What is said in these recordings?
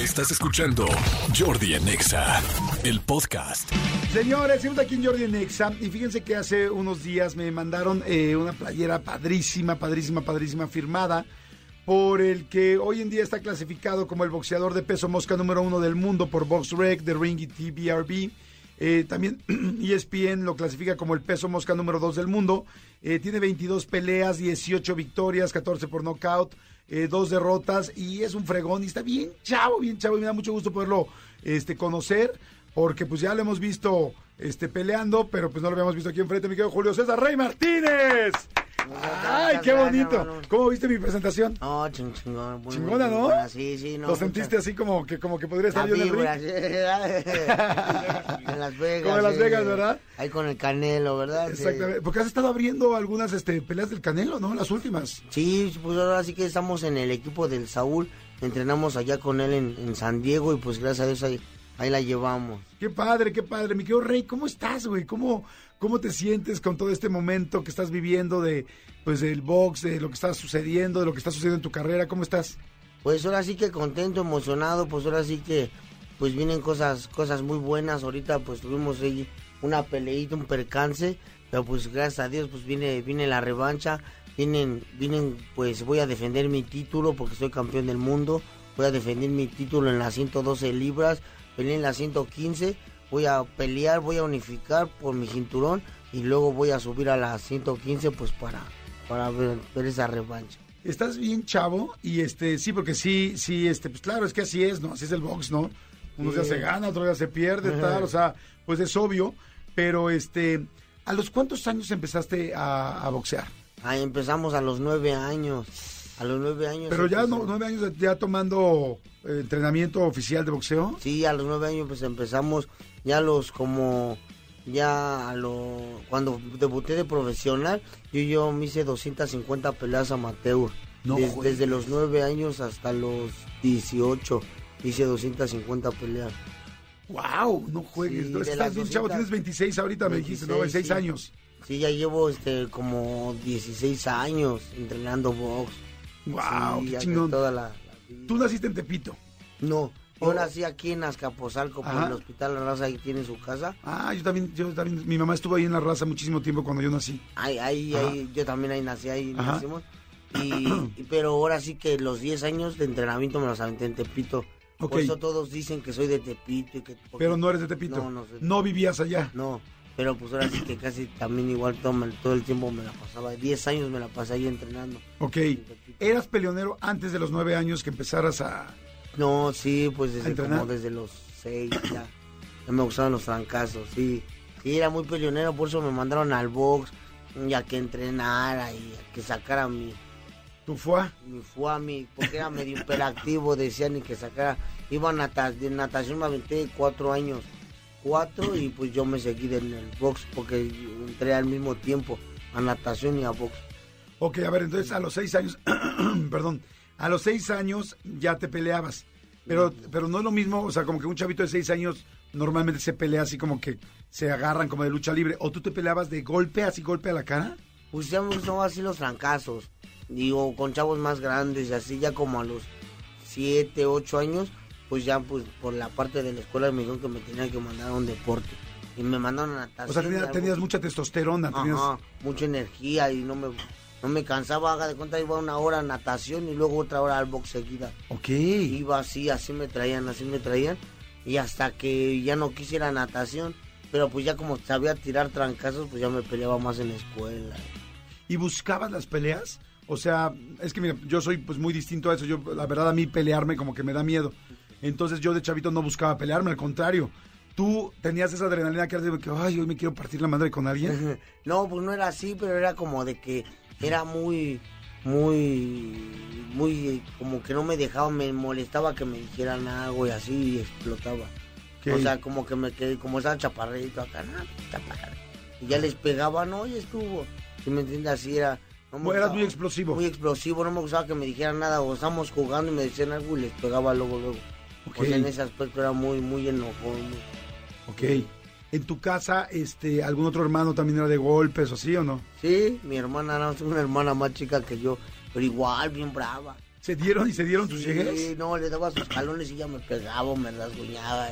Estás escuchando Jordi Anexa, el podcast. Señores, estamos aquí en Jordi Nexa y fíjense que hace unos días me mandaron eh, una playera padrísima, padrísima, padrísima, firmada por el que hoy en día está clasificado como el boxeador de peso mosca número uno del mundo por BoxRec, The Ring y TBRB. Eh, también ESPN lo clasifica como el peso mosca número dos del mundo. Eh, tiene 22 peleas, 18 victorias, 14 por knockout, eh, dos derrotas y es un fregón y está bien chavo, bien chavo y me da mucho gusto poderlo este, conocer porque pues ya lo hemos visto este, peleando, pero pues no lo habíamos visto aquí enfrente, mi querido Julio César Rey Martínez. ¡Ay, qué bonito! ¿Cómo viste mi presentación? No, ching, chingón. muy, Chingona, muy ¿no? buena, Sí, sí, no. ¿Lo sentiste así como que, como que podría estar yo en el ring? en Las Vegas. Como en Las sí. Vegas, ¿verdad? Ahí con el Canelo, ¿verdad? Sí. Exactamente. Porque has estado abriendo algunas este, peleas del Canelo, ¿no? Las últimas. Sí, pues ahora sí que estamos en el equipo del Saúl. Entrenamos allá con él en, en San Diego y pues gracias a Dios ahí, ahí la llevamos. Qué padre, qué padre. Mi querido Rey, ¿cómo estás, güey? ¿Cómo, ¿Cómo te sientes con todo este momento que estás viviendo de, pues, del box, de lo que está sucediendo, de lo que está sucediendo en tu carrera? ¿Cómo estás? Pues ahora sí que contento, emocionado, pues ahora sí que pues vienen cosas cosas muy buenas. Ahorita pues tuvimos ahí una peleita, un percance, pero pues gracias a Dios pues viene viene la revancha. Vienen vienen pues voy a defender mi título porque soy campeón del mundo. Voy a defender mi título en las 112 libras, peleé en las 115, voy a pelear, voy a unificar por mi cinturón y luego voy a subir a las 115 pues para para ver, ver esa revancha. Estás bien chavo y este, sí, porque sí, sí, este, pues claro, es que así es, ¿no? Así es el box, ¿no? Unos días Sí. se gana, otros días se pierde, tal, o sea, pues es obvio, pero este, ¿a los cuántos años empezaste a, a boxear? Ahí empezamos a los nueve años. A los nueve años. Pero ya no, nueve años ya tomando eh, entrenamiento oficial de boxeo. Sí, a los nueve años pues empezamos ya los como ya a lo cuando debuté de profesional yo yo me hice 250 peleas amateur No Des- desde los nueve años hasta los 18 hice 250 peleas ¡Wow! No juegues. Sí, no, estás bien chavo, 200. tienes 26 ahorita, me dijiste, ¿no? 26 sí. años. sí ya llevo este como 16 años entrenando box ¡Wow! Sí, ¡Qué chingón! toda la- la. Tú naciste en Tepito. No, yo Oh. nací aquí en Azcapotzalco, por el Hospital La Raza, ahí tiene su casa. Ah, yo también, yo también, mi mamá estuvo ahí en la raza muchísimo tiempo cuando yo nací. Ahí, ahí, ahí, yo también ahí nací, ahí Ajá. nacimos. Y, y- pero ahora sí que los 10 años de entrenamiento me los aventé en Tepito. Ok. Por eso todos dicen que soy de Tepito. Y que, Pero no eres de Tepito. No, no soy- No vivías allá. No, pero pues ahora sí que casi también igual todo, todo el tiempo me la pasaba. 10 años me la pasé ahí entrenando. Ok. en. ¿Eras peleonero antes de los nueve años que empezaras a...? No, sí, pues ¿A desde como desde los 6 ya. Ya me gustaban los francazos, sí. Sí, era muy peleonero, por eso me mandaron al box, y a que entrenara y a que sacara mi, ¿Tú fue? mi fuami, porque era medio hiperactivo, decían y que sacara. Iba a nata- de natación, me aventé cuatro años, cuatro, y pues yo me seguí en el box, porque entré al mismo tiempo a natación y a box. Ok, a ver, entonces a los seis años, perdón, a los seis años ya te peleabas. Pero, pero no es lo mismo, o sea, como que un chavito de seis años normalmente se pelea así como que se agarran como de lucha libre. ¿O tú te peleabas de golpe, así golpe a la cara? Pues ya me gustaban así los francazos. Digo, con chavos más grandes y así ya como a los 7, 8 años, pues ya pues por la parte de la escuela me dijeron que me tenían que mandar a un deporte. Y me mandaron a natación. O sea, tenías mucha testosterona. Tenías... Ajá, mucha energía y no me, no me cansaba, haga de cuenta, iba una hora a natación y luego otra hora al box seguida. Ok. Iba así, así me traían, así me traían. Y hasta que ya no quisiera natación, pero pues ya como sabía tirar trancazos, pues ya me peleaba más en la escuela. ¿Y buscabas las peleas? O sea, es que mira, yo soy pues muy distinto a eso. Yo, la verdad, a mí pelearme como que me da miedo. Entonces yo de chavito no buscaba pelearme, al contrario. Tú tenías esa adrenalina que eras de que, ay, hoy me quiero partir la madre con alguien. No, pues no era así, pero era como de que era muy, muy, muy, como que no me dejaba, me molestaba que me dijeran algo y así y explotaba. Ok. O sea, como que me quedé, como estaba chaparrito acá, no, chaparrito. Y ya les pegaba, no, y estuvo. Si me entiendes, así era. no me eras gustaba- muy explosivo. Muy explosivo, no me gustaba que me dijeran nada, o estábamos jugando y me decían algo y les pegaba luego, luego. Ok. O sea, en ese aspecto era muy, muy enojón. muy- Ok. ¿En tu casa, este, algún otro hermano también era de golpes o así o no? Sí, mi hermana, tengo una hermana más chica que yo, pero igual, bien brava. ¿Se dieron y se dieron tus llegues? Sí, no, le daba sus jalones y ya me pegaba, me rasguñaba.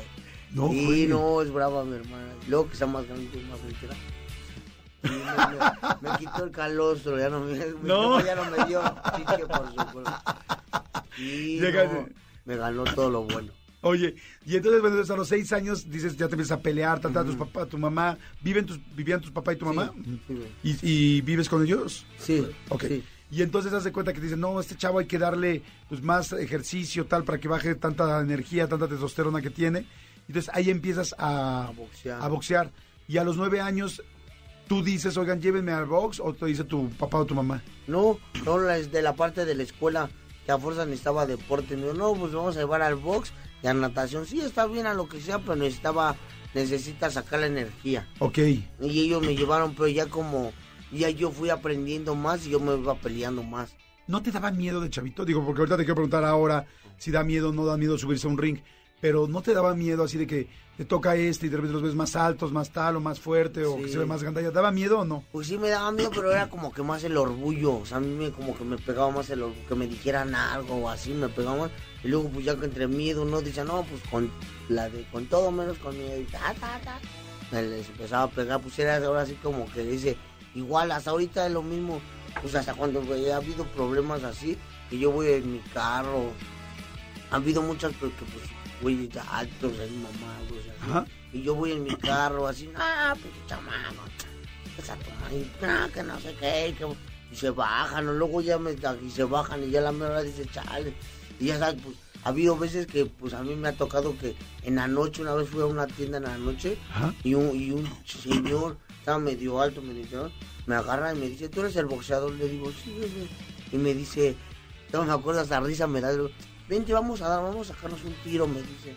No, sí, güey. no, es brava mi hermana. Luego que está más grande, más entera. Sí, me, me- me quitó el calostro, ya no me, No. ya no me dio chiche por su. Sí, Llega- no, me ganó todo lo bueno. Oye, y entonces, bueno, a los seis años dices, ya te empiezas a pelear, tratar a tus papás, tu mamá. ¿Viven tus, ¿Vivían tus papá y tu mamá? Sí. ¿Y, y vives con ellos? Sí, Ok. sí. Y entonces hace cuenta que te dicen, no, este chavo hay que darle pues, más ejercicio, tal, para que baje tanta energía, tanta testosterona que tiene. Entonces ahí empiezas a, A boxear. a boxear. Y a los nueve años, tú dices, oigan, llévenme al box, o te dice tu papá o tu mamá. No, no, las de la parte de la escuela que a fuerza necesitaba deporte. Dijo, no, pues vamos a llevar al box a natación. Sí, está bien a lo que sea, pero necesitaba, necesita sacar la energía. Ok. Y ellos me llevaron, pero ya como, ya yo fui aprendiendo más y yo me iba peleando más. ¿No te daba miedo de chavito? Digo, porque ahorita te quiero preguntar ahora si da miedo o no da miedo subirse a un ring. Pero ¿no te daba miedo así de que te toca este y de repente los ves más altos, más tal o más fuerte o Sí. que se ve más gandalla? ¿Te daba miedo o no? Pues sí me daba miedo, pero era como que más el orgullo. O sea, a mí me, como que me pegaba más el orgullo, que me dijeran algo o así, me pegaba más. Y luego pues ya que entre miedo uno dice, no, pues con la de, con todo menos con miedo. Y ta, ta, ta. Me les empezaba a pegar, pues era ahora así como que dice, igual hasta ahorita es lo mismo. Pues hasta cuando ha habido problemas así, que yo voy en mi carro. Ha habido muchas porque pues, güey, altos, mi mamá, güey, o sea, así. Ajá. Y yo voy en mi carro así, ah, pues chamaco, esa toma, y ah, que no sé qué, que... y se bajan, o luego ya me, y se bajan y ya la mera dice, chale, y ya sabes, pues, ha habido veces que, pues, a mí me ha tocado que en la noche, una vez fui a una tienda en la noche, Ajá. y un, y un señor, estaba medio alto, me dice, me agarra y me dice, ¿tú eres el boxeador? Le digo, sí, jefe. y me dice, no me acuerdo, hasta risa me da, vente, vamos a dar, vamos a sacarnos un tiro, me dice.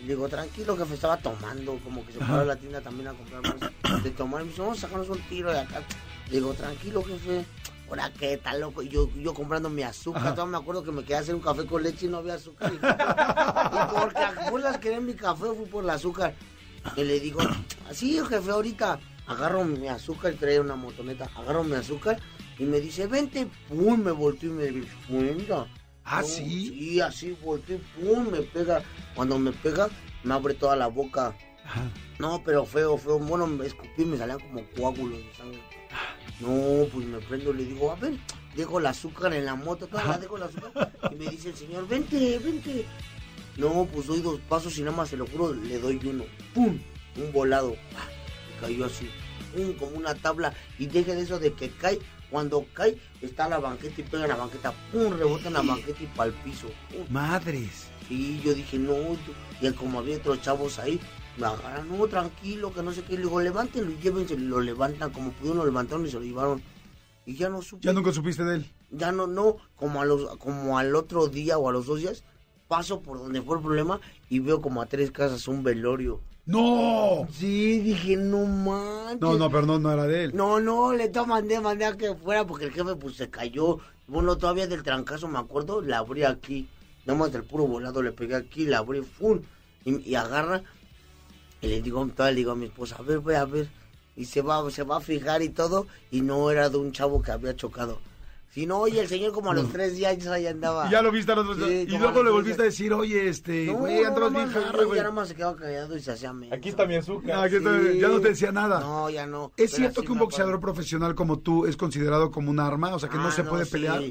Y le digo, tranquilo, jefe, estaba tomando, como que se fue a la tienda también a comprar más de tomar. Me dice, vamos a sacarnos un tiro de acá. Le digo, tranquilo, jefe. Ahora qué tal loco. Y yo, yo comprando mi azúcar. Todavía me acuerdo que me quedé a hacer un café con leche y no había azúcar. Y, porque a fuerzas quería mi café, fui por el azúcar. Y le digo, así, jefe, ahorita agarro mi azúcar y traía una motoneta. Agarro mi azúcar y me dice, vente, pum, me volteó y me dice, cuenta. ¿Ah, sí? Sí, así volteé, pum, me pega. Cuando me pega, me abre toda la boca. Ajá. No, pero feo, feo. Bueno, me escupí y me salían como coágulos de sangre. No, pues me prendo, le digo, a ver, dejo el azúcar en la moto, todavía dejo el azúcar. Y me dice el señor, vente, vente. No, pues doy dos pasos y nada más, se lo juro, le doy uno. ¡Pum! Un volado. ¡Pah! Y cayó así. ¡Pum! Como una tabla. Y deje de eso de que cae. Cuando cae, está en la banqueta y pega en la banqueta. ¡Pum! Rebota en la banqueta y para el piso. ¡Pum! Madres. Sí, yo dije, no, y como había otros chavos ahí, me agarran, no, tranquilo, que no sé qué. Le digo, levántenlo y llévense, lo levantan, como pudieron, lo levantaron y se lo llevaron. Y ya no supe. Ya nunca supiste de él. Ya no, no, como, a los, como al otro día o a los dos días, paso por donde fue el problema y veo como a tres casas un velorio. ¡No! Sí, dije, no manches. No, no, pero no, no era de él. No, no, le mandé, mandé a que fuera porque el jefe pues se cayó. Bueno, todavía del trancazo me acuerdo, la abrí aquí. Nada más del puro volado le pegué aquí, la abrí, ¡fum! Y, y agarra. Y le digo, todavía le digo a mi esposa, a ver, voy a ver. Y se va, se va a fijar y todo. Y no era de un chavo que había chocado. Si no, oye, el señor como a los tres días ya ahí andaba. Y ya lo viste al otro Sí, día. Y luego a le los volviste a decir, oye, este, güey, no, andabas no, bien no, jarra, Ya güey. nada más se quedó callado y se hacía menso. Aquí está mi azúcar. Sí. Ya no te decía nada. No, ya no. ¿Es cierto que un boxeador profesional como tú es considerado como un arma? O sea, que no Ah, se puede sí. pelear.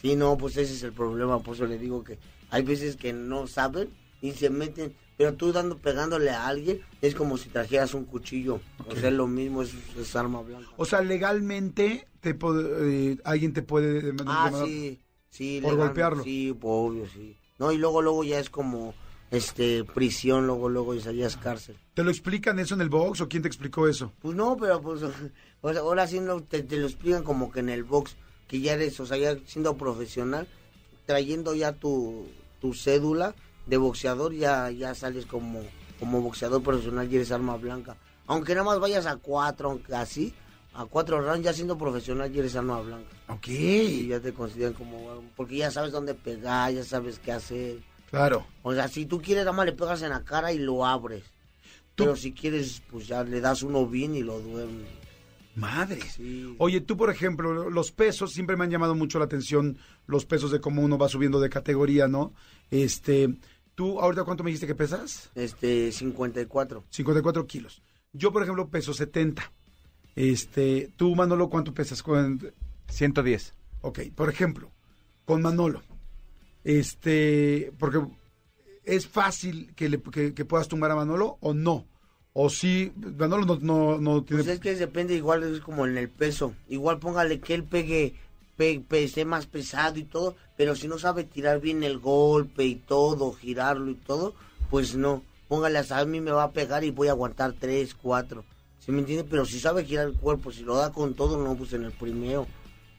Sí, no, pues ese es el problema. Por eso le digo que hay veces que no saben y se meten. Pero tú dando, pegándole a alguien es como si trajeras un cuchillo. O sea, es lo mismo, es, es arma blanca. O sea, legalmente te puede- eh, alguien te puede dem- ah, demandar. sí, sí. Por legal, golpearlo. Sí, obvio, sí. No, y luego, luego ya es como este prisión, luego, luego ya es cárcel. ¿Te lo explican eso en el box o quién te explicó eso? Pues no, pero pues o sea, ahora sí no, te, te lo explican como que en el box, que ya eres, o sea, ya siendo profesional, trayendo ya tu, tu cédula de boxeador, ya, ya sales como, como boxeador profesional y eres arma blanca. Aunque nada más vayas a cuatro, aunque así, a cuatro rounds, ya siendo profesional y eres arma blanca. Ok. Y ya te consideran como, porque ya sabes dónde pegar, ya sabes qué hacer. Claro. O sea, si tú quieres, nada más le pegas en la cara y lo abres. Tú- Pero si quieres, pues ya le das uno bien y lo duermes. Madre. Oye, tú, por ejemplo, los pesos, siempre me han llamado mucho la atención los pesos de cómo uno va subiendo de categoría, ¿no? Este, tú, ahorita, ¿cuánto me dijiste que pesas? Este, 54. 54 kilos. Yo, por ejemplo, peso 70. Este, tú, Manolo, ¿cuánto pesas? 110. Ok, por ejemplo, con Manolo, este, porque es fácil que, le, que puedas tumbar a Manolo o no. O sí, Manolo no, no, no tiene... Pues es que depende, igual es como en el peso. Igual póngale que él pegue, pese más pesado y todo, pero si no sabe tirar bien el golpe y todo, girarlo y todo, pues no. Póngale a mí me va a pegar y voy a aguantar tres, cuatro. ¿Sí me entiende? Pero si sabe girar el cuerpo, si lo da con todo, no, pues en el primero.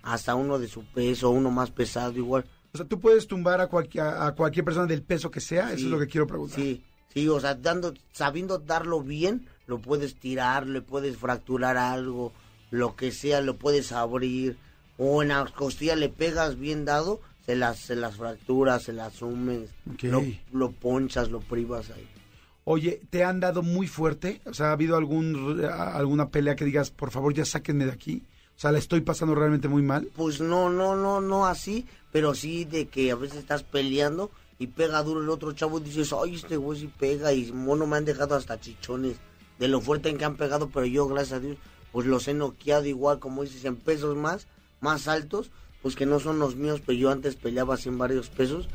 Hasta uno de su peso, uno más pesado igual. O sea, tú puedes tumbar a, cualquier a cualquier persona del peso que sea, eso es lo que quiero preguntar. Sí, Sí, o sea, dando, sabiendo darlo bien, lo puedes tirar, le puedes fracturar algo, lo que sea, lo puedes abrir. O en las costillas le pegas bien dado, se las, se las fracturas, se las sumes, lo, lo ponchas, lo privas ahí. Oye, ¿te han dado muy fuerte? O sea, ¿ha habido algún, alguna pelea que digas, por favor, ya sáquenme de aquí? O sea, ¿la estoy pasando realmente muy mal? Pues no, no, no, no así, pero sí de que a veces estás peleando y pega duro el otro chavo y dices, ay, este güey sí pega y mono me han dejado hasta chichones de lo fuerte en que han pegado, pero yo, gracias a Dios, pues los he noqueado igual, como dices, en pesos más, más altos, pues que no son los míos, pero yo antes peleaba así en varios pesos,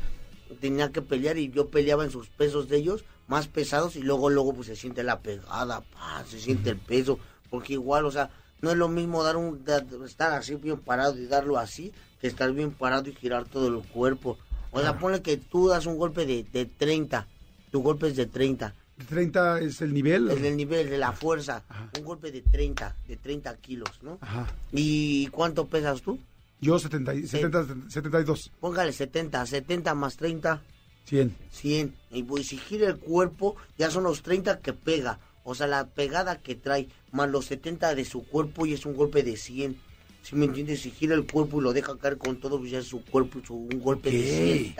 tenía que pelear y yo peleaba en sus pesos de ellos, más pesados, y luego, luego, pues se siente la pegada, se siente el peso, porque igual, o sea, no es lo mismo dar un, estar así bien parado y darlo así, que estar bien parado y girar todo el cuerpo. O sea, ponle que tú das un golpe de, de 30, tu golpe es de 30. ¿30 es el nivel? Es el nivel de la fuerza. Un golpe de 30, de 30 kilos, ¿no? Ajá. ¿Y cuánto pesas tú? Yo 70, 70, 72. Póngale 70, 70 más 30. 100. 100. Y pues si gira el cuerpo, ya son los 30 que pega. O sea, la pegada que trae, más los 70 de su cuerpo y es un golpe de 100. Si me entiendes, si gira el cuerpo y lo deja caer con todo, pues ya es su cuerpo, su, un golpe de 100.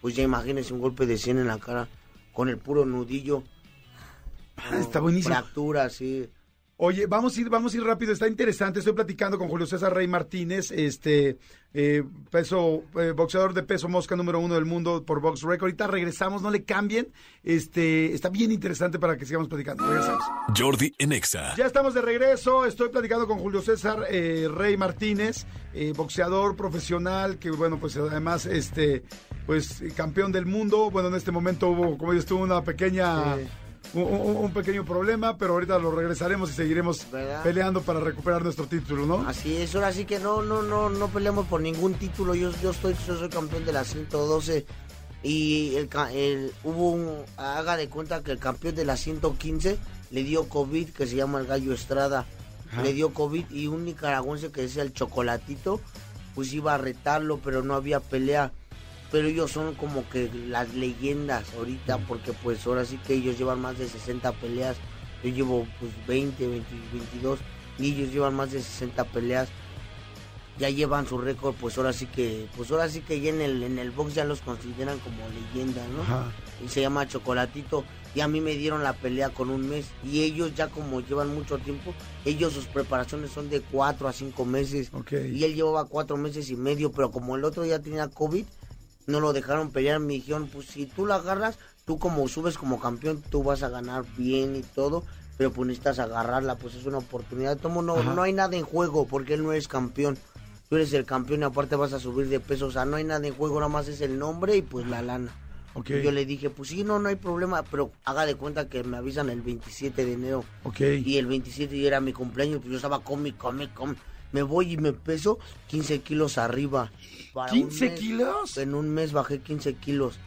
Pues ya imagínese un golpe de 100 en la cara, con el puro nudillo. Ah, está buenísimo. Fractura, sí. Oye, vamos a ir, vamos a ir rápido, está interesante. Estoy platicando con Julio César Rey Martínez, este eh, peso, eh, boxeador de peso mosca número uno del mundo por Box Record. Ahorita regresamos, no le cambien. Este, está bien interesante para que sigamos platicando. Regresamos. Jordi Enexa. Ya estamos de regreso. Estoy platicando con Julio César eh, Rey Martínez, boxeador profesional, que bueno, pues además, este, pues campeón del mundo. Bueno, en este momento hubo, como dices tú, una pequeña un, pequeño problema, pero ahorita lo regresaremos y seguiremos peleando para recuperar nuestro título, ¿no? Así es, ahora sí que no, no, no, no peleamos por ningún título. Yo, yo estoy, yo soy campeón de la 112 y el, hubo un, haga de cuenta que el campeón de la 115 le dio COVID, que se llama el Gallo Estrada, le dio COVID y un nicaragüense que decía el Chocolatito, pues iba a retarlo, pero no había pelea pero ellos son como que las leyendas ahorita, porque pues ahora sí que ellos llevan más de 60 peleas, yo llevo pues 20, 22, y ellos llevan más de 60 peleas, ya llevan su récord, pues ahora sí que, pues ahora sí que ya en el, en el box ya los consideran como leyendas, ¿no? Y se llama Chocolatito, y a mí me dieron la pelea con un mes, y ellos ya como llevan mucho tiempo, ellos sus preparaciones son de 4 a 5 meses, y él llevaba 4 meses y medio, pero como el otro ya tenía COVID, no lo dejaron pelear, me dijeron, pues si tú la agarras, tú como subes como campeón, tú vas a ganar bien y todo, pero pues necesitas agarrarla, pues es una oportunidad. Tomo, no, no hay nada en juego porque él no es campeón. Tú eres el campeón y aparte vas a subir de peso, o sea, no hay nada en juego, nada más es el nombre y pues la lana. Okay. Yo le dije, pues sí, no, no hay problema, pero haga de cuenta que me avisan el 27 de enero. Okay. Y el 27 era mi cumpleaños, pues yo estaba come, come, come me voy y me peso 15 kilos arriba. ¿15 kilos? En un mes bajé 15 kilos.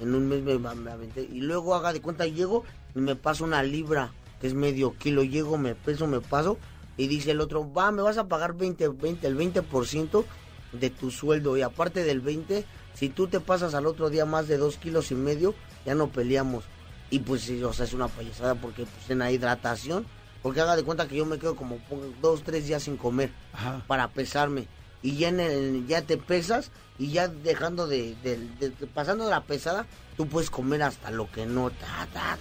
En un mes me, aventé. Y luego haga de cuenta, llego y me paso una libra, que es medio kilo. Llego, me peso, me paso. Y dice el otro, va, me vas a pagar 20, 20, el 20% de tu sueldo. Y aparte del 20, si tú te pasas al otro día más de 2 kilos y medio, ya no peleamos. Y pues, o sea, es una payasada porque pues en la hidratación porque haga de cuenta que yo me quedo como dos, tres días sin comer para pesarme. Y ya, en el, ya te pesas y ya dejando de, pasando de la pesada, tú puedes comer hasta lo que no. Ta,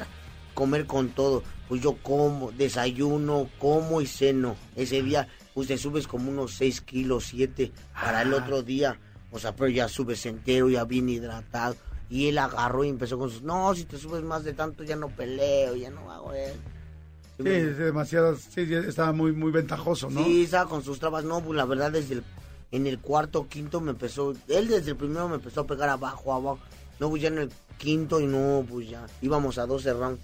comer con todo. Pues yo como, desayuno, como y ceno. Ese día, pues te subes como unos 6 kilos, 7 para el Ah. otro día. O sea, pero ya subes entero, ya bien hidratado. Y él agarró y empezó con sus, no, si te subes más de tanto ya no peleo, ya no hago eso. Sí, es demasiado, sí, estaba muy, muy ventajoso, ¿no? Sí, estaba con sus trabas. No, pues la verdad, desde el, en el cuarto, quinto me empezó. Él desde el primero me empezó a pegar abajo, abajo. No, pues ya en el quinto y no, pues ya. Íbamos a 12 rounds.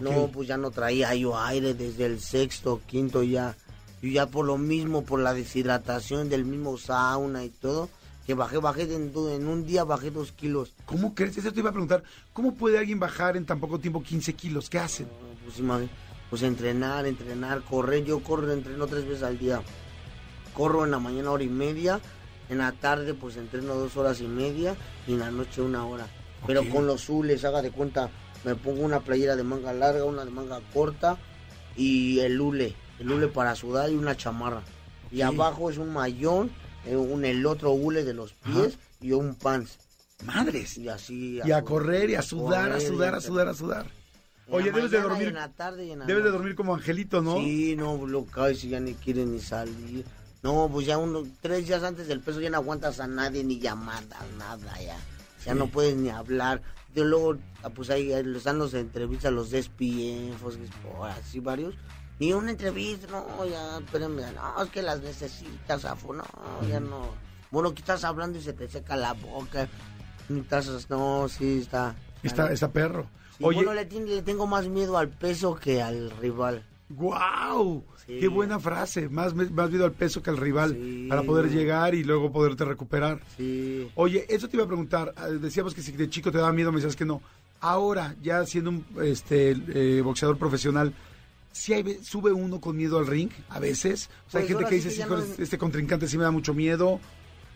No, pues ya no traía yo aire desde el sexto, quinto ya. Yo ya por lo mismo, por la deshidratación del mismo sauna y todo, que bajé, bajé en, en un día bajé dos kilos. ¿Cómo crees? Eso te iba a preguntar. ¿Cómo puede alguien bajar en tan poco tiempo 15 kilos? ¿Qué hacen? No, Pues, imagi- pues entrenar, entrenar, correr. Yo corro, entreno tres veces al día. Corro en la mañana hora y media, en la tarde pues entreno dos horas y media y en la noche una hora. Pero con los zules, haga de cuenta, me pongo una playera de manga larga, una de manga corta y el hule, el hule para sudar y una chamarra. Y abajo es un mayón, eh, un, el otro hule de los pies y un pants. Madres. Y así. Y a correr y a sudar, a correr sudar, a a- sudar, a sudar. Oye, debes de y dormir. En la tarde y en la Debes de dormir como angelito, ¿no? Sí, no, lo y ya ni quiere ni salir. No, pues ya uno, tres días antes del peso ya no aguantas a nadie, ni llamadas, nada, ya. Ya no puedes ni hablar. Yo luego, ah, pues ahí están los entrevistas, los Fox Sport, así varios. Ni una entrevista, no, ya, espérenme, no, es que las necesitas, Afo, no, ya no. Bueno, que estás hablando y se te seca la boca. Estás- no, sí, está. Está, está perro. Sí, Oye, bueno, le, tengo más miedo al peso que al rival. ¡Guau! Sí. ¡Qué buena frase! Más, más miedo al peso que al rival Sí. para poder llegar y luego poderte recuperar. Sí. Oye, eso te iba a preguntar. ah, Decíamos que si de chico te daba miedo, me decías que no. Ahora, ya siendo un este, eh, boxeador profesional, ¿sí hay, sube uno con miedo al ring a veces? O sea, hay Pues gente que sí dice, que ya "Híjole, no es- este contrincante sí me da mucho miedo.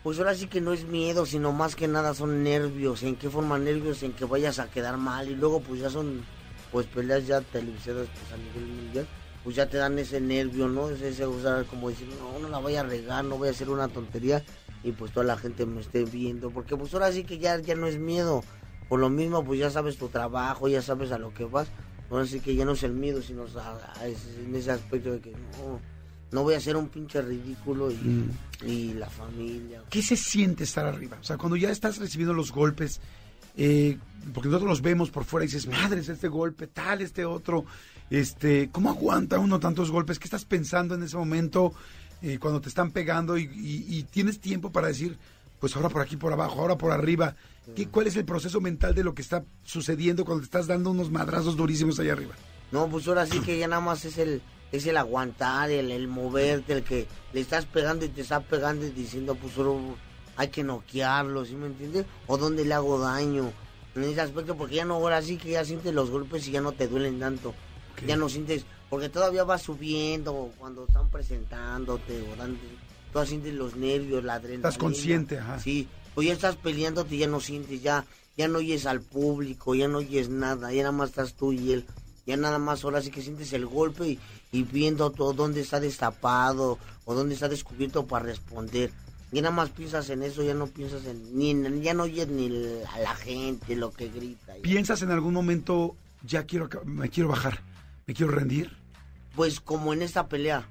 Pues ahora sí que no es miedo, sino más que nada son nervios. ¿En qué forma nervios? En que vayas a quedar mal. Y luego pues ya son pues peleas ya televisadas pues a nivel mundial. Pues ya te dan ese nervio, ¿no? Ese, ese como decir, no, no la voy a regar, no voy a hacer una tontería. Y pues toda la gente me esté viendo. Porque pues ahora sí que ya, ya no es miedo. Por lo mismo pues ya sabes tu trabajo, ya sabes a lo que vas. Ahora sí que ya no es el miedo, sino en ese aspecto de que no, no voy a hacer un pinche ridículo y, y la familia. ¿Qué se siente estar arriba? O sea, cuando ya estás recibiendo los golpes, eh, porque nosotros los vemos por fuera y dices, madres, este golpe, tal, este otro, este, ¿cómo aguanta uno tantos golpes? ¿Qué estás pensando en ese momento eh, cuando te están pegando y, y- y tienes tiempo para decir, pues ahora por aquí, por abajo, ahora por arriba? ¿Qué, ¿Cuál es el proceso mental de lo que está sucediendo cuando te estás dando unos madrazos durísimos allá arriba? No, pues ahora sí que ya nada más es el, es el aguantar, el, el moverte, el que le estás pegando y te está pegando y diciendo, pues solo hay que noquearlo, ¿sí me entiendes? O dónde le hago daño. En ese aspecto, porque ya no, ahora sí que ya sientes los golpes y ya no te duelen tanto. Ya no sientes, porque todavía vas subiendo cuando están presentándote o dando, todavía sientes los nervios, la adrenalina. Estás consciente, ajá. Sí, o ya estás peleándote y ya no sientes, ya, ya no oyes al público, ya no oyes nada, ya nada más estás tú y él. Ya nada más ahora sí que sientes el golpe y, y viendo todo dónde está destapado o dónde está descubierto para responder. Ya nada más piensas en eso, ya no piensas en, ni en- ya no oyes ni a la gente, lo que grita. ¿Piensas en algún momento, ya quiero, me quiero bajar, me quiero rendir? Pues como en esta pelea,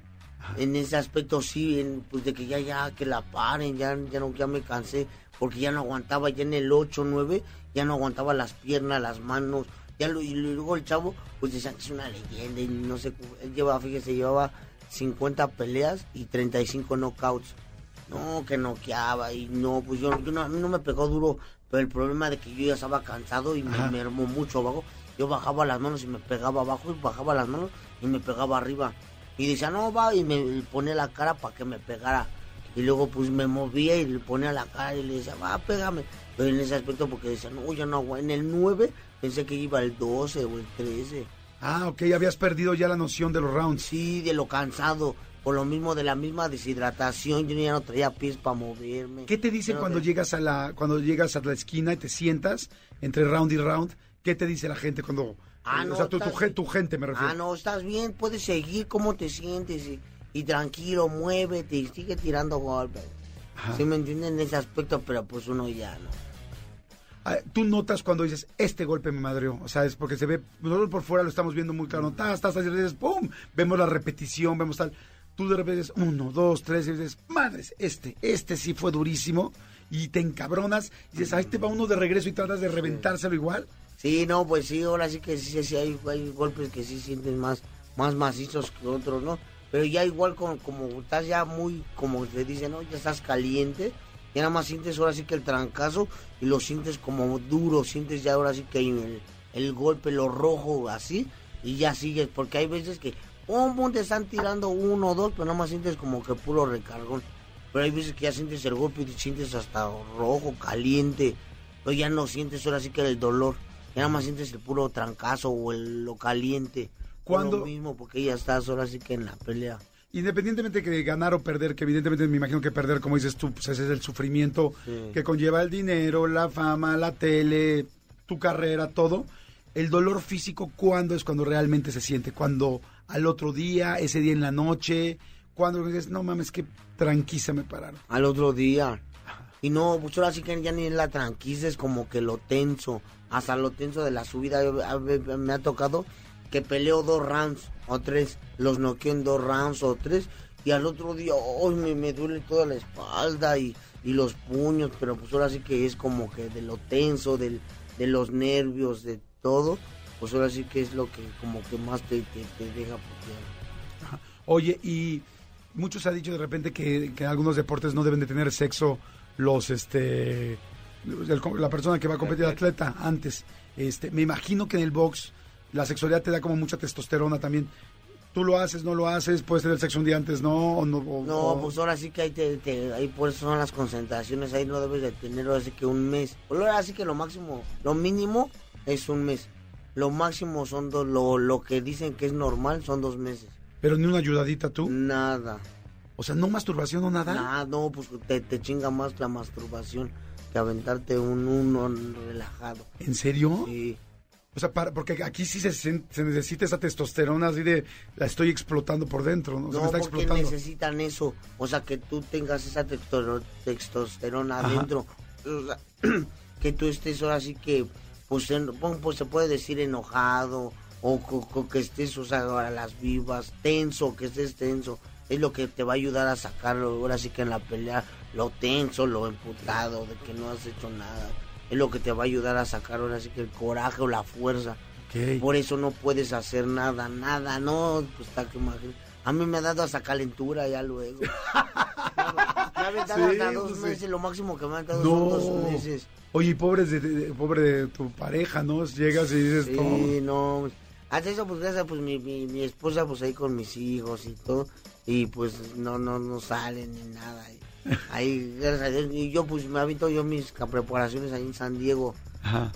en ese aspecto sí, en, pues de que ya, ya, que la paren, ya, ya no, ya me cansé, porque ya no aguantaba, ya en el 8, 9, ya no aguantaba las piernas, las manos, ya lo, y luego el chavo, pues decían que es una leyenda, y no sé, él llevaba, fíjese, llevaba 50 peleas y 35 knockouts. No, que noqueaba y no, pues yo, yo no, a mí no me pegó duro, pero el problema de que yo ya estaba cansado y me mermó mucho abajo, yo bajaba las manos y me pegaba abajo y bajaba las manos y me pegaba arriba. Y decía, no, va, y me ponía la cara para que me pegara. Y luego pues me movía y le ponía la cara y le decía, va, pégame. Pero en ese aspecto porque decía, no, yo no. En el 9 pensé que iba el 12 o el 13. Ah, ok, habías perdido ya la noción de los rounds. Sí, de lo cansado. Por lo mismo de la misma deshidratación, yo ya no traía pies para moverme. ¿Qué te dicen cuando traía- llegas a la cuando llegas a la esquina y te sientas entre round y round? ¿Qué te dice la gente cuando Ah, eh, no, o sea, tu, tu, estás- tu gente me refiero? Ah, no, estás bien, puedes seguir, ¿cómo te sientes? Y, y tranquilo, muévete y sigue tirando golpes. Ajá. ¿Sí me entienden en ese aspecto? Pero pues uno ya no. Ah, tú notas cuando dices, este golpe me madreó. O sea, es porque se ve, nosotros por fuera lo estamos viendo muy claro. Tas, y dices, ¡pum! Vemos la repetición, vemos tal. Tú de repente dices, uno, dos, tres, y dices, madres, este, este sí fue durísimo. Y te encabronas y dices, ahí te va uno de regreso y tratas de reventárselo igual. Sí, no, pues sí, ahora sí que sí, sí hay, hay golpes que sí sienten más, más macizos que otros, ¿no? Pero ya igual con, como estás ya muy, como se dice, ¿no? Ya estás caliente, ya nada más sientes ahora sí que el trancazo y lo sientes como duro, sientes ya ahora sí que el, el golpe, lo rojo, así, y ya sigues, porque hay veces que, pum, pum, te están tirando uno o dos, pero nada más sientes como que puro recargón. Pero hay veces que ya sientes el golpe y te sientes hasta rojo, caliente, pero ya no sientes ahora sí que el dolor, ya nada más sientes el puro trancazo o el, lo caliente. ¿Cuándo? Lo mismo, porque ya estás ahora sí que en la pelea. Independientemente de ganar o perder, que evidentemente me imagino que perder, como dices tú, pues ese es el sufrimiento Sí. que conlleva el dinero, la fama, la tele, tu carrera, todo. El dolor físico, ¿cuándo es cuando realmente se siente? Cuando al otro día, ese día en la noche, cuando dices, no mames, qué tranquisa me pararon. al otro día. Y no, pues ahora sí que ya ni la tranquila, es como que lo tenso, hasta lo tenso de la subida. Me ha tocado que peleo dos rounds o tres, los noqueo en dos rounds o tres, y al otro día, hoy me, me duele toda la espalda y, y los puños, pero pues ahora sí que es como que de lo tenso, del, de los nervios, de todo, pues ahora sí que es lo que como que más te, te, te deja. Oye, y muchos ha dicho de repente que, que en algunos deportes no deben de tener sexo los, este, el- la persona que va a competir, atleta, antes. Este, me imagino que en el box la sexualidad te da como mucha testosterona también. Tú lo haces, no lo haces, puedes tener sexo un día antes, no, o no. o- No, o- pues ahora sí que ahí, te, te- ahí por eso son las concentraciones, ahí no debes de tener ahora sí que un mes. Pues ahora sí que lo máximo, lo mínimo es un mes. Lo máximo son dos, lo, lo que dicen que es normal son dos meses. Pero ni una ayudadita tú. Nada. O sea, no masturbación o nada. Nada, no, pues te, te chinga más la masturbación que aventarte un uno relajado. ¿En serio? Sí. O sea, para, porque aquí sí se, se necesita esa testosterona así de la estoy explotando por dentro, ¿no? O sea, No, me está porque explotando. necesitan eso. O sea, que tú tengas esa testosterona Ajá. adentro. O sea, que tú estés ahora sí que, pues, en- pues se puede decir enojado. O, co- que estés, o sea, a las vivas, tenso, que estés tenso. Es lo que te va a ayudar a sacarlo ahora sí que en la pelea, lo tenso, lo emputado, de que no has hecho nada. Es lo que te va a ayudar a sacar ahora sí que el coraje o la fuerza. Ok. Por eso no puedes hacer nada, nada, no, pues está que imagínate. A mí me ha dado hasta calentura ya luego. Me ha dado Sí, hasta dos pues sí. meses, lo máximo que me han dado No. son dos meses. Oye, y pobre de, de- pobre de tu pareja, ¿no? Llegas y dices, Sí, "No". no. Hasta eso, pues gracias, pues mi, mi, mi esposa, pues ahí con mis hijos y todo. Y pues no, no, no salen ni nada. Y Ahí, gracias a Dios. Y yo, pues me habito yo mis preparaciones ahí en San Diego. Ajá.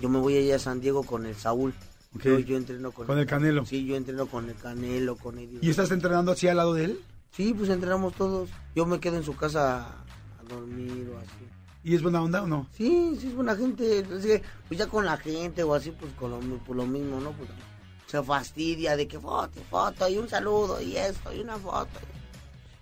Yo me voy allá a San Diego con el Saúl. Ok. Yo, yo entreno con, Con el Canelo. Sí, yo entreno con el Canelo, con Eddie. ¿Y estás entrenando así al lado de él? Sí, pues entrenamos todos. Yo me quedo en su casa a dormir o así. ¿Y es buena onda o no? Sí, sí es buena gente. Pues ya con la gente o así, pues con lo, por lo mismo, ¿no? Pues se fastidia de que foto, foto y un saludo y esto y una foto.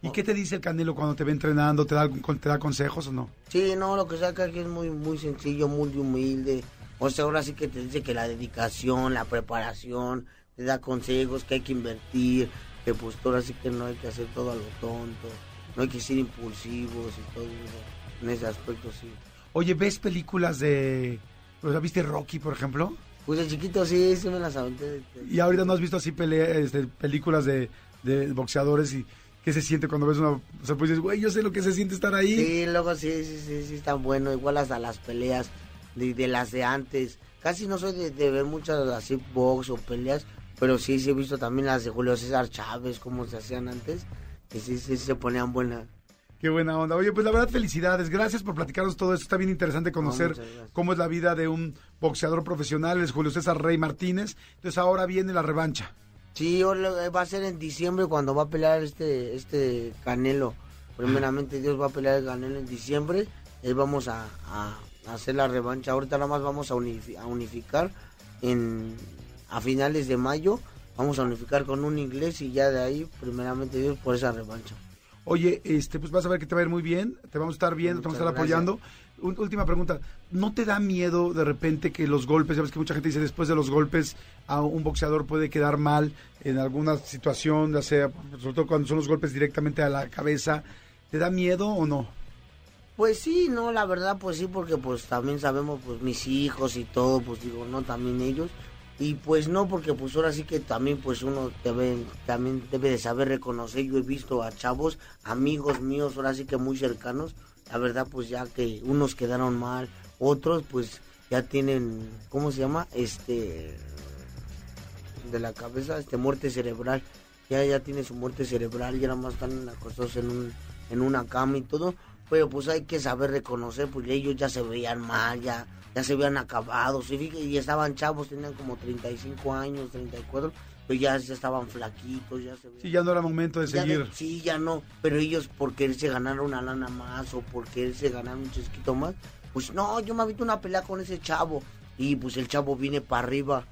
¿Y qué te dice el Canelo cuando te ve entrenando? ¿Te da, te da consejos o no? Sí, no, lo que saca aquí es muy, muy sencillo, muy humilde. O sea, ahora sí que te dice que la dedicación, la preparación, te da consejos que hay que invertir, que pues ahora sí que no hay que hacer todo a lo tonto, no hay que ser impulsivos y todo eso. En ese aspecto sí. Oye, ¿ves películas de... O sea, ¿viste Rocky, por ejemplo? Pues de chiquito sí, sí me las aventé. Y ahorita no has visto así este, películas de, de boxeadores y qué se siente cuando ves una... O sea, pues dices, güey, yo sé lo que se siente estar ahí. Sí, luego sí, sí, sí, sí, está bueno. Igual hasta las peleas de, de las de antes. Casi no soy de, de ver muchas así box o peleas, pero sí, sí he visto también las de Julio César Chávez, como se hacían antes. Que sí, sí se ponían buenas. Qué buena onda. Oye, pues la verdad, felicidades. Gracias por platicarnos todo esto. Está bien interesante conocer cómo es la vida de un boxeador profesional, es Julio César Rey Martínez. Entonces ahora viene la revancha. Sí, ahora va a ser en diciembre cuando va a pelear este, este Canelo. Primeramente Dios va a pelear el Canelo en diciembre. Ahí vamos a, a hacer la revancha. Ahorita nada más vamos a, unifi- a unificar en, a finales de mayo. Vamos a unificar con un inglés y ya de ahí, primeramente Dios, por esa revancha. Oye, este, pues vas a ver que te va a ir muy bien, te vamos a estar viendo, te vamos a estar Muchas apoyando. última pregunta, ¿no te da miedo de repente que los golpes, ya ves que mucha gente dice después de los golpes a un boxeador puede quedar mal en alguna situación, ya sea, sobre todo cuando son los golpes directamente a la cabeza, ¿te da miedo o no? Pues sí, no, la verdad, pues sí, porque pues también sabemos, pues mis hijos y todo, pues digo, no, también ellos. Y pues no, porque pues ahora sí que también pues uno debe, también debe de saber reconocer. Yo he visto a chavos, amigos míos, ahora sí que muy cercanos, la verdad pues ya que unos quedaron mal, otros pues ya tienen, ¿cómo se llama? Este, de la cabeza, este, muerte cerebral. Ya, ya tiene su muerte cerebral, ya nada más están acostados en, un, en una cama y todo. Pero pues hay que saber reconocer, pues ellos ya se veían mal, ya, ya se veían acabados. Y, y estaban chavos, tenían como 35 años, 34, pero ya, ya estaban flaquitos, ya se veían. Sí, ya no era momento de seguir. sí, ya no, pero ellos por quererse ganar una lana más o por quererse ganar un chesquito más, pues no, yo me visto una pelea con ese chavo. Y pues el chavo viene para arriba.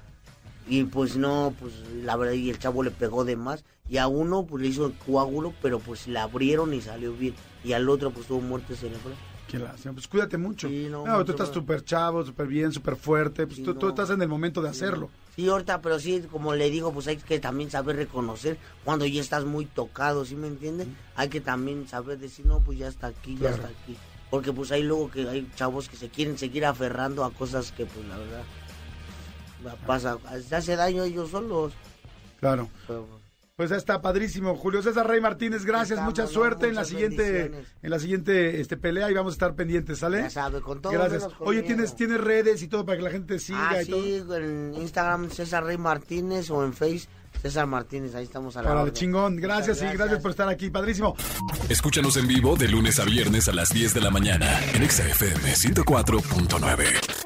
Y pues no, pues la verdad, y el chavo le pegó de más. Y a uno pues le hizo el coágulo, pero pues le abrieron y salió bien. Y al otro pues tuvo muerte cerebral. Qué lástima. Pues cuídate mucho. Sí, no, no, tú estás súper chavo, súper bien, súper fuerte. Pues Sí, tú, estás en el momento de hacerlo. Sí, ahorita, pero sí, como le digo, pues hay que también saber reconocer cuando ya estás muy tocado, ¿sí me entiendes? Hay que también saber decir, no, pues ya está aquí, ya Claro. está aquí. Porque pues hay luego que hay chavos que se quieren seguir aferrando a cosas que pues la verdad la pasa, se hace daño ellos solos. Claro. Pero, Pues ya está padrísimo. Julio César Rey Martínez, gracias, Estamos, mucha ¿no? suerte en la siguiente, en la siguiente este, pelea y vamos a estar pendientes, ¿sale? Ya sabe, con todo Gracias. menos con Oye, miedo. ¿tienes, tienes redes y todo para que la gente te siga ah, y todo. sí, en Instagram César Rey Martínez o en Face César Martínez, ahí estamos a la Para orden. chingón. Gracias, Muchas y gracias por estar aquí, padrísimo. Escúchanos en vivo de lunes a viernes a las 10 de la mañana en Exa FM 104.9.